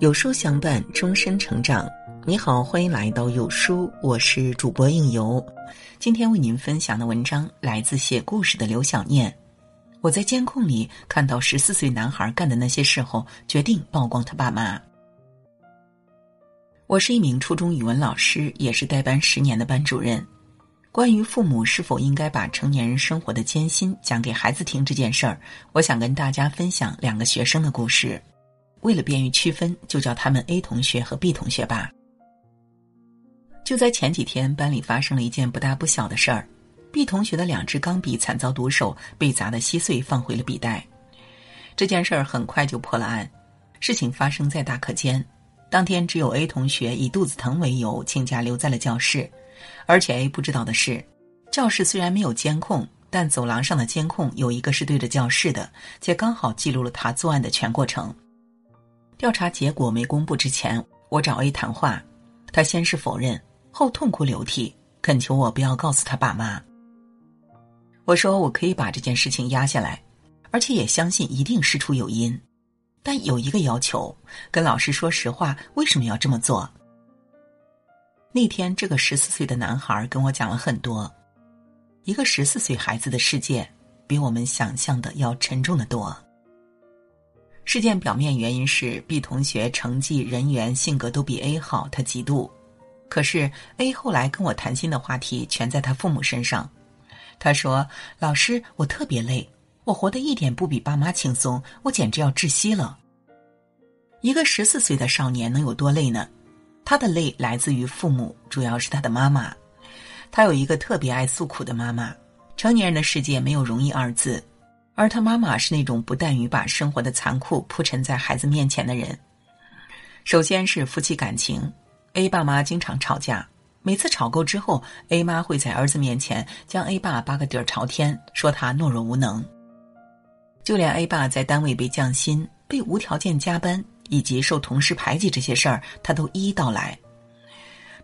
有书相伴，终身成长。你好，欢迎来到有书，我是主播应由。今天为您分享的文章来自写故事的刘小念。我在监控里看到十四岁男孩干的那些事后，决定曝光他爸妈。我是一名初中语文老师，也是带班十年的班主任。关于父母是否应该把成年人生活的艰辛讲给孩子听这件事儿，我想跟大家分享两个学生的故事。为了便于区分，就叫他们 A 同学和 B 同学吧。就在前几天，班里发生了一件不大不小的事儿：B 同学的两支钢笔惨遭毒手，被砸得稀碎，放回了笔袋。这件事儿很快就破了案。事情发生在大课间，当天只有 A 同学以肚子疼为由请假留在了教室，而且 A 不知道的是，教室虽然没有监控，但走廊上的监控有一个是对着教室的，且刚好记录了他作案的全过程。调查结果没公布之前，我找 A 谈话，他先是否认，后痛哭流涕，恳求我不要告诉他爸妈。我说我可以把这件事情压下来，而且也相信一定事出有因，但有一个要求，跟老师说实话，为什么要这么做？那天，这个十四岁的男孩跟我讲了很多，一个十四岁孩子的世界，比我们想象的要沉重的多。事件表面原因是 B 同学成绩、人缘、性格都比 A 好，他嫉妒。可是 A 后来跟我谈心的话题全在他父母身上。他说：“老师，我特别累，我活得一点不比爸妈轻松，我简直要窒息了。”一个十四岁的少年能有多累呢？他的累来自于父母，主要是他的妈妈。他有一个特别爱诉苦的妈妈。成年人的世界没有容易二字。而他妈妈是那种不惮于把生活的残酷铺陈在孩子面前的人。首先是夫妻感情，A 爸妈经常吵架，每次吵够之后，A 妈会在儿子面前将 A 爸扒个底儿朝天，说他懦弱无能。就连 A 爸在单位被降薪、被无条件加班以及受同事排挤这些事儿，他都一一道来，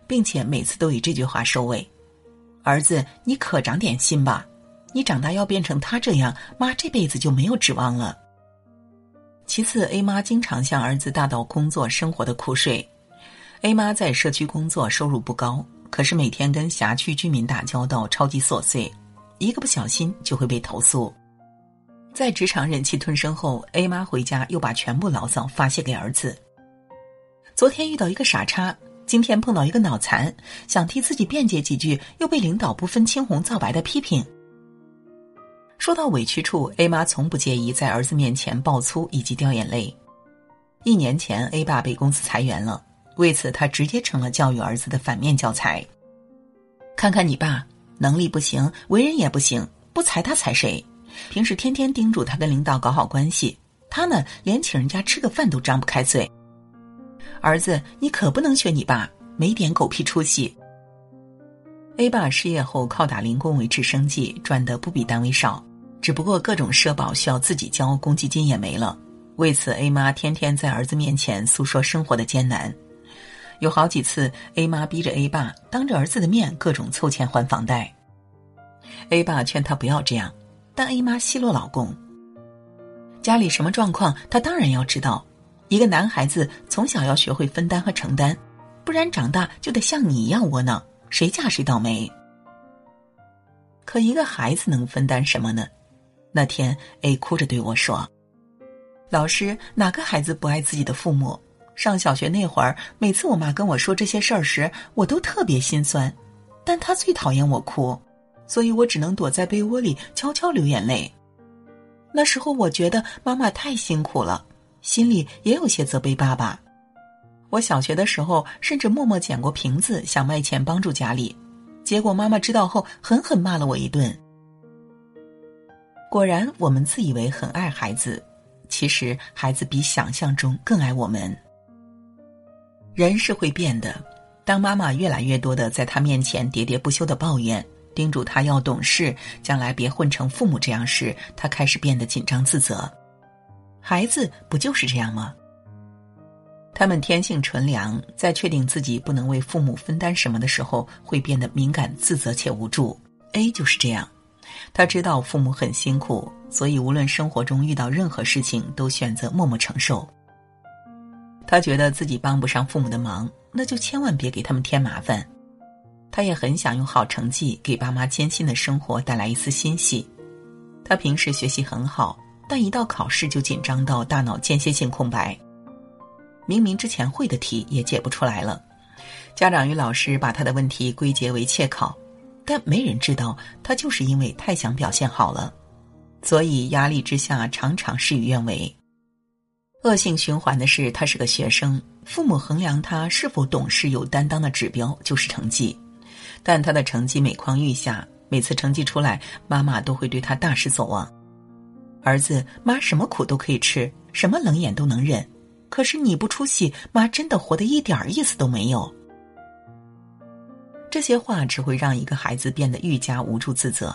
并且每次都以这句话收尾：“儿子，你可长点心吧。”你长大要变成他这样，妈这辈子就没有指望了。其次，A 妈经常向儿子大倒工作生活的苦水。A 妈在社区工作，收入不高，可是每天跟辖区居民打交道，超级琐碎，一个不小心就会被投诉。在职场忍气吞声后，A 妈回家又把全部牢骚发泄给儿子。昨天遇到一个傻叉，今天碰到一个脑残，想替自己辩解几句，又被领导不分青红皂白的批评。说到委屈处，A 妈从不介意在儿子面前爆粗以及掉眼泪。一年前，A 爸被公司裁员了，为此他直接成了教育儿子的反面教材。看看你爸，能力不行，为人也不行，不裁他裁谁？平时天天叮嘱他跟领导搞好关系，他呢连请人家吃个饭都张不开嘴。儿子，你可不能学你爸，没点狗屁出息。A 爸失业后靠打零工维持生计，赚的不比单位少。只不过各种社保需要自己交，公积金也没了。为此，A 妈天天在儿子面前诉说生活的艰难。有好几次，A 妈逼着 A 爸当着儿子的面各种凑钱还房贷。A 爸劝他不要这样，但 A 妈奚落老公。家里什么状况，他当然要知道。一个男孩子从小要学会分担和承担，不然长大就得像你一样窝囊，谁嫁谁倒霉。可一个孩子能分担什么呢？那天，A 哭着对我说：“老师，哪个孩子不爱自己的父母？上小学那会儿，每次我妈跟我说这些事儿时，我都特别心酸。但她最讨厌我哭，所以我只能躲在被窝里悄悄流眼泪。那时候，我觉得妈妈太辛苦了，心里也有些责备爸爸。我小学的时候，甚至默默捡过瓶子，想卖钱帮助家里，结果妈妈知道后，狠狠骂了我一顿。”果然，我们自以为很爱孩子，其实孩子比想象中更爱我们。人是会变的，当妈妈越来越多的在他面前喋喋不休的抱怨，叮嘱他要懂事，将来别混成父母这样时，他开始变得紧张自责。孩子不就是这样吗？他们天性纯良，在确定自己不能为父母分担什么的时候，会变得敏感、自责且无助。A 就是这样。他知道父母很辛苦，所以无论生活中遇到任何事情，都选择默默承受。他觉得自己帮不上父母的忙，那就千万别给他们添麻烦。他也很想用好成绩给爸妈艰辛的生活带来一丝欣喜。他平时学习很好，但一到考试就紧张到大脑间歇性空白。明明之前会的题也解不出来了。家长与老师把他的问题归结为怯考，但没人知道他就是因为太想表现好了，所以压力之下常常事与愿违。恶性循环的是，他是个学生，父母衡量他是否懂事有担当的指标就是成绩。但他的成绩每况愈下，每次成绩出来，妈妈都会对他大失所望。儿子，妈什么苦都可以吃，什么冷眼都能忍，可是你不出息，妈真的活得一点意思都没有。这些话只会让一个孩子变得愈加无助自责，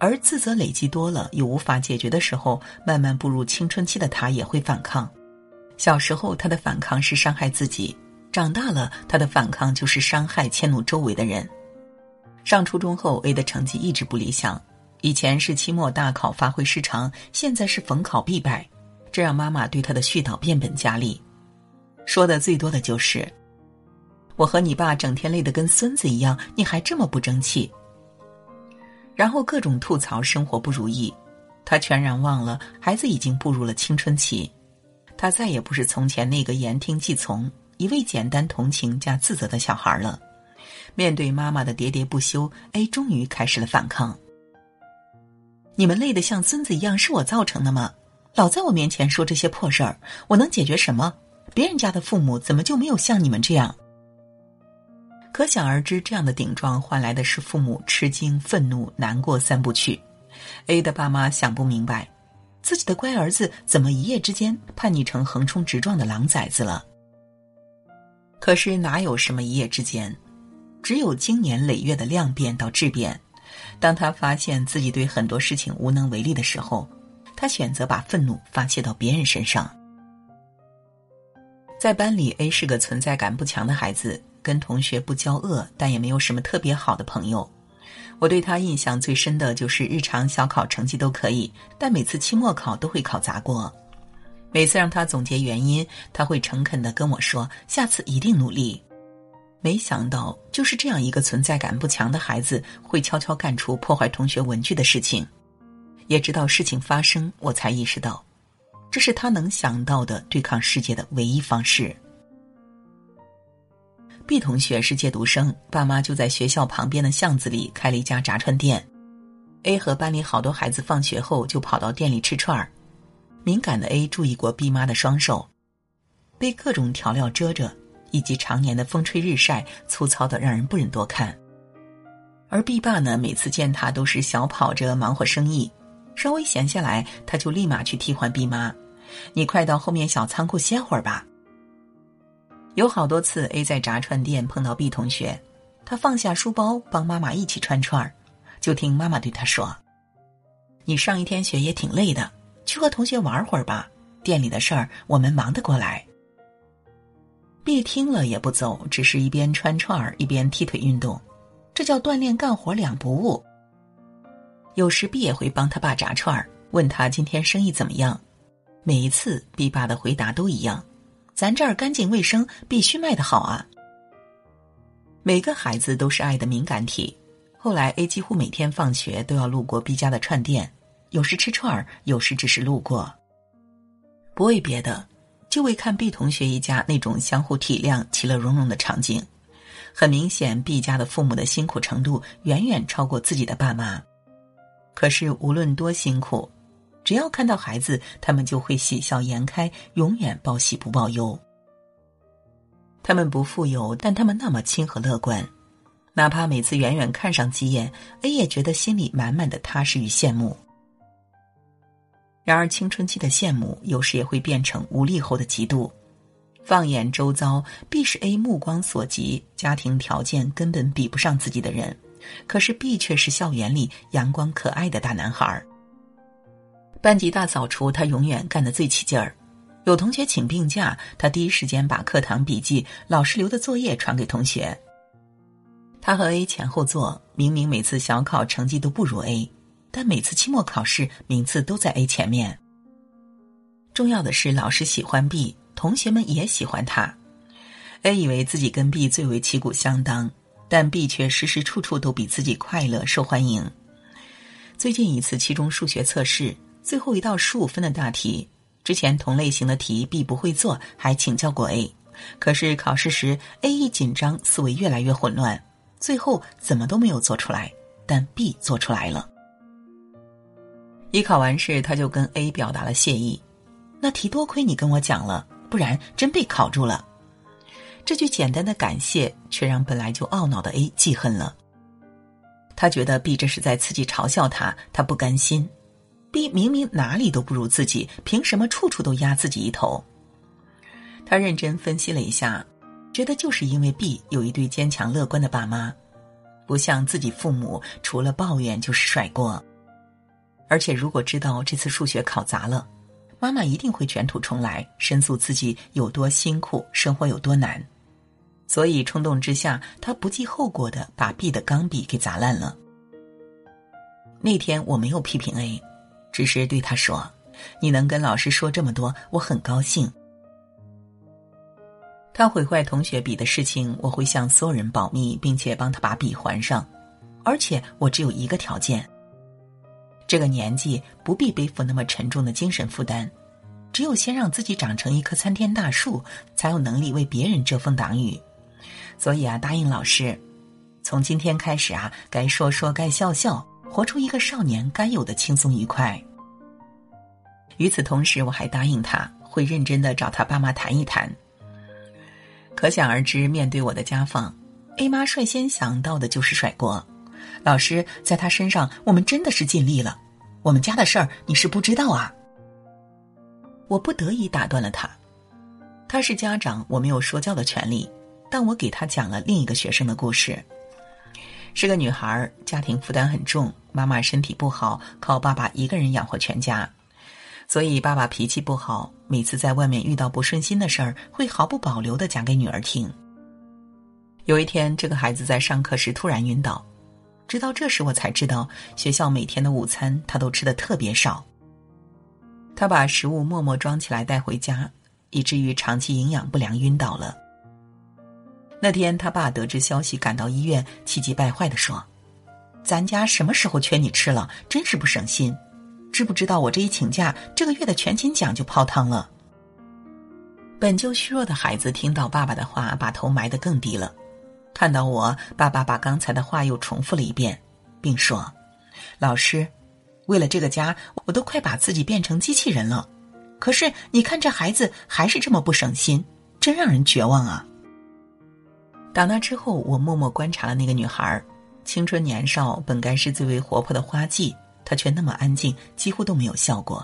而自责累积多了又无法解决的时候，慢慢步入青春期的他也会反抗。小时候他的反抗是伤害自己，长大了他的反抗就是伤害迁怒周围的人。上初中后，A 的成绩一直不理想。以前是期末大考发挥失常，现在是逢考必败，这让妈妈对他的絮叨变本加厉。说的最多的就是：“我和你爸整天累得跟孙子一样，你还这么不争气。”然后各种吐槽生活不如意。他全然忘了，孩子已经步入了青春期，他再也不是从前那个言听计从、一味简单同情加自责的小孩了。面对妈妈的喋喋不休，A 终于开始了反抗。你们累得像孙子一样，是我造成的吗？老在我面前说这些破事儿，我能解决什么？别人家的父母怎么就没有像你们这样？可想而知，这样的顶撞换来的是父母吃惊、愤怒、难过三部曲。A 的爸妈想不明白，自己的乖儿子怎么一夜之间叛逆成横冲直撞的狼崽子了？可是哪有什么一夜之间？只有经年累月的量变到质变。当他发现自己对很多事情无能为力的时候，他选择把愤怒发泄到别人身上。在班里，A 是个存在感不强的孩子，跟同学不交恶，但也没有什么特别好的朋友。我对他印象最深的就是日常小考成绩都可以，但每次期末考都会考砸锅。每次让他总结原因，他会诚恳的跟我说：“下次一定努力。”没想到，就是这样一个存在感不强的孩子，会悄悄干出破坏同学文具的事情。也直到事情发生，我才意识到，这是他能想到的对抗世界的唯一方式。B 同学是借读生，爸妈就在学校旁边的巷子里开了一家炸串店。A 和班里好多孩子放学后就跑到店里吃串儿。敏感的 A 注意过 B 妈的双手，被各种调料遮着。以及常年的风吹日晒，粗糙的让人不忍多看。而 B 爸呢，每次见他都是小跑着忙活生意，稍微闲下来，他就立马去替换 B 妈。你快到后面小仓库歇会儿吧。有好多次 A 在炸串店碰到 B 同学，他放下书包帮妈妈一起串串儿，就听妈妈对他说：“你上一天学也挺累的，去和同学玩会儿吧。店里的事儿我们忙得过来。” B 听了也不走，只是一边穿串儿一边踢腿运动，这叫锻炼干活两不误。有时 B 也会帮他爸炸串儿，问他今天生意怎么样。每一次 B 爸的回答都一样：“咱这儿干净卫生，必须卖得好啊。”每个孩子都是爱的敏感体。后来 A 几乎每天放学都要路过 B 家的串店，有时吃串儿，有时只是路过，不为别的。就为看 B 同学一家那种相互体谅、其乐融融的场景，很明显，B 家的父母的辛苦程度远远超过自己的爸妈。可是无论多辛苦，只要看到孩子，他们就会喜笑颜开，永远报喜不报忧。他们不富有，但他们那么亲和乐观，哪怕每次远远看上几眼，A 也觉得心里满满的踏实与羡慕。然而，青春期的羡慕有时也会变成无力后的嫉妒。放眼周遭必是 A 目光所及，家庭条件根本比不上自己的人，可是 B 却是校园里阳光可爱的大男孩。班级大扫除，他永远干得最起劲儿。有同学请病假，他第一时间把课堂笔记、老师留的作业传给同学。他和 A 前后座，明明每次小考成绩都不如 A。但每次期末考试名次都在 A 前面。重要的是，老师喜欢 B，同学们也喜欢他。A 以为自己跟 B 最为旗鼓相当，但 B 却时时处处都比自己快乐、受欢迎。最近一次期中数学测试，最后一道十五分的大题，之前同类型的题 B 不会做，还请教过 A。可是考试时，A 一紧张，思维越来越混乱，最后怎么都没有做出来，但 B 做出来了。一考完试，他就跟 A 表达了谢意。那题多亏你跟我讲了，不然真被考住了。这句简单的感谢，却让本来就懊恼的 A 记恨了。他觉得 B 这是在刺激嘲笑他，他不甘心。B 明明哪里都不如自己，凭什么处处都压自己一头？他认真分析了一下，觉得就是因为 B 有一对坚强乐观的爸妈，不像自己父母，除了抱怨就是甩锅。而且，如果知道这次数学考砸了，妈妈一定会卷土重来，申诉自己有多辛苦，生活有多难。所以，冲动之下，他不计后果的把 B 的钢笔给砸烂了。那天我没有批评 A，只是对他说：“你能跟老师说这么多，我很高兴。”他毁坏同学笔的事情，我会向所有人保密，并且帮他把笔还上。而且，我只有一个条件。这个年纪不必背负那么沉重的精神负担，只有先让自己长成一棵参天大树，才有能力为别人遮风挡雨。所以啊，答应老师，从今天开始啊，该说说，该笑笑，活出一个少年该有的轻松愉快。与此同时，我还答应他会认真的找他爸妈谈一谈。可想而知，面对我的家访，A 妈率先想到的就是甩锅。老师在他身上，我们真的是尽力了。我们家的事儿你是不知道啊。我不得已打断了他。他是家长，我没有说教的权利，但我给他讲了另一个学生的故事。是个女孩，家庭负担很重，妈妈身体不好，靠爸爸一个人养活全家，所以爸爸脾气不好，每次在外面遇到不顺心的事儿，会毫不保留的讲给女儿听。有一天，这个孩子在上课时突然晕倒。直到这时，我才知道学校每天的午餐他都吃的特别少。他把食物默默装起来带回家，以至于长期营养不良晕倒了。那天他爸得知消息，赶到医院，气急败坏的说：“咱家什么时候缺你吃了？真是不省心！知不知道我这一请假，这个月的全勤奖就泡汤了。”本就虚弱的孩子听到爸爸的话，把头埋得更低了。看到我，爸爸把刚才的话又重复了一遍，并说：“老师，为了这个家，我都快把自己变成机器人了。可是你看这孩子还是这么不省心，真让人绝望啊！”打那之后，我默默观察了那个女孩，青春年少，本该是最为活泼的花季，她却那么安静，几乎都没有笑过。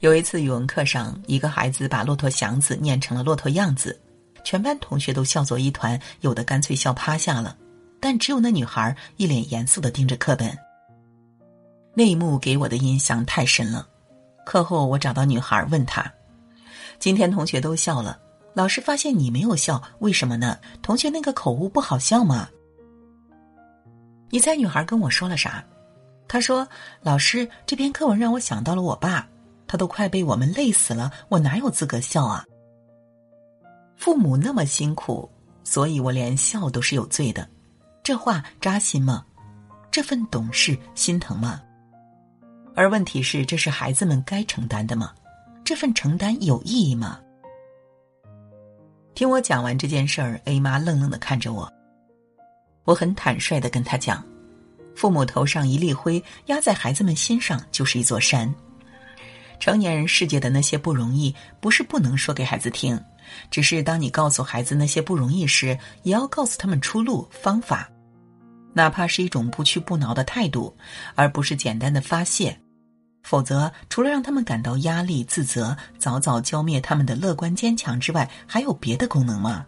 有一次语文课上，一个孩子把“骆驼祥子”念成了“骆驼样子”。全班同学都笑作一团，有的干脆笑趴下了，但只有那女孩一脸严肃的盯着课本。那一幕给我的印象太深了。课后我找到女孩，问她：“今天同学都笑了，老师发现你没有笑，为什么呢？同学那个口误不好笑吗？”你猜女孩跟我说了啥？她说：“老师，这篇课文让我想到了我爸，他都快被我们累死了，我哪有资格笑啊？”父母那么辛苦，所以我连笑都是有罪的，这话扎心吗？这份懂事心疼吗？而问题是，这是孩子们该承担的吗？这份承担有意义吗？听我讲完这件事儿，A 妈愣愣的看着我。我很坦率的跟他讲，父母头上一粒灰压在孩子们心上就是一座山。成年人世界的那些不容易，不是不能说给孩子听。只是当你告诉孩子那些不容易时，也要告诉他们出路方法，哪怕是一种不屈不挠的态度，而不是简单的发泄。否则，除了让他们感到压力、自责，早早浇灭他们的乐观坚强之外，还有别的功能吗？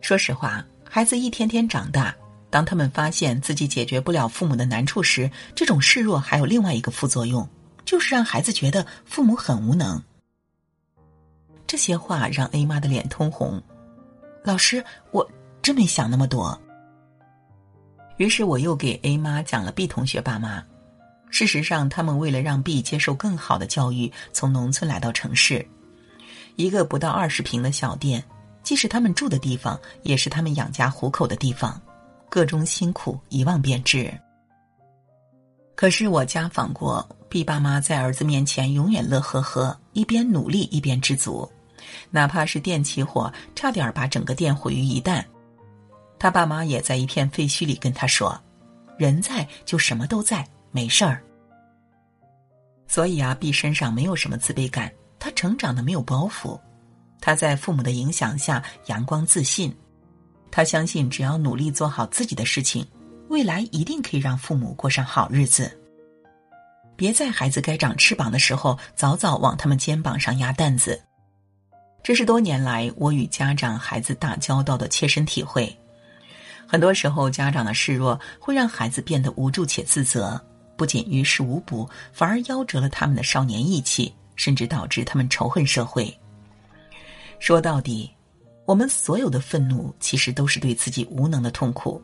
说实话，孩子一天天长大，当他们发现自己解决不了父母的难处时，这种示弱还有另外一个副作用，就是让孩子觉得父母很无能。这些话让 A 妈的脸通红。老师，我真没想那么多。于是我又给 A 妈讲了 B 同学爸妈。事实上，他们为了让 B 接受更好的教育，从农村来到城市。一个不到二十平的小店，既是他们住的地方，也是他们养家糊口的地方，各中辛苦一望便知。可是我家访过毕爸妈，在儿子面前永远乐呵呵，一边努力一边知足，哪怕是店起火，差点把整个店毁于一旦，他爸妈也在一片废墟里跟他说：“人在就什么都在，没事儿。”所以啊，，B 身上没有什么自卑感，他成长的没有包袱，他在父母的影响下阳光自信，他相信只要努力做好自己的事情。未来一定可以让父母过上好日子。别在孩子该长翅膀的时候，早早往他们肩膀上压担子。这是多年来我与家长、孩子打交道的切身体会。很多时候，家长的示弱会让孩子变得无助且自责，不仅于事无补，反而夭折了他们的少年义气，甚至导致他们仇恨社会。说到底，我们所有的愤怒，其实都是对自己无能的痛苦。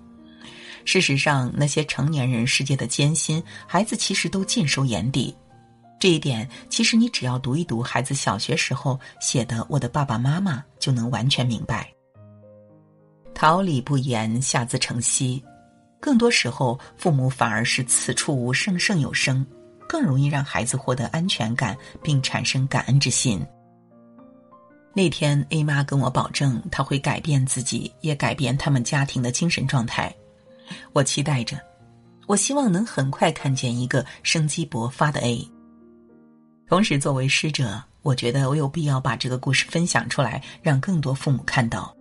事实上，那些成年人世界的艰辛，孩子其实都尽收眼底。这一点，其实你只要读一读孩子小学时候写的《我的爸爸妈妈》，就能完全明白。桃李不言，下自成蹊。更多时候，父母反而是此处无声胜有声，更容易让孩子获得安全感，并产生感恩之心。那天，A 妈跟我保证，她会改变自己，也改变他们家庭的精神状态。我期待着，我希望能很快看见一个生机勃发的 A。同时，作为师者，我觉得我有必要把这个故事分享出来，让更多父母看到。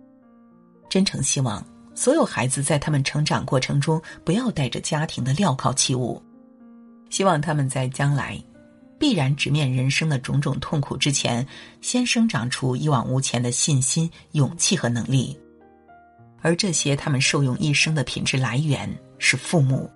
真诚希望所有孩子在他们成长过程中不要带着家庭的镣铐起舞，希望他们在将来必然直面人生的种种痛苦之前，先生长出一往无前的信心、勇气和能力。而这些他们受用一生的品质来源是父母。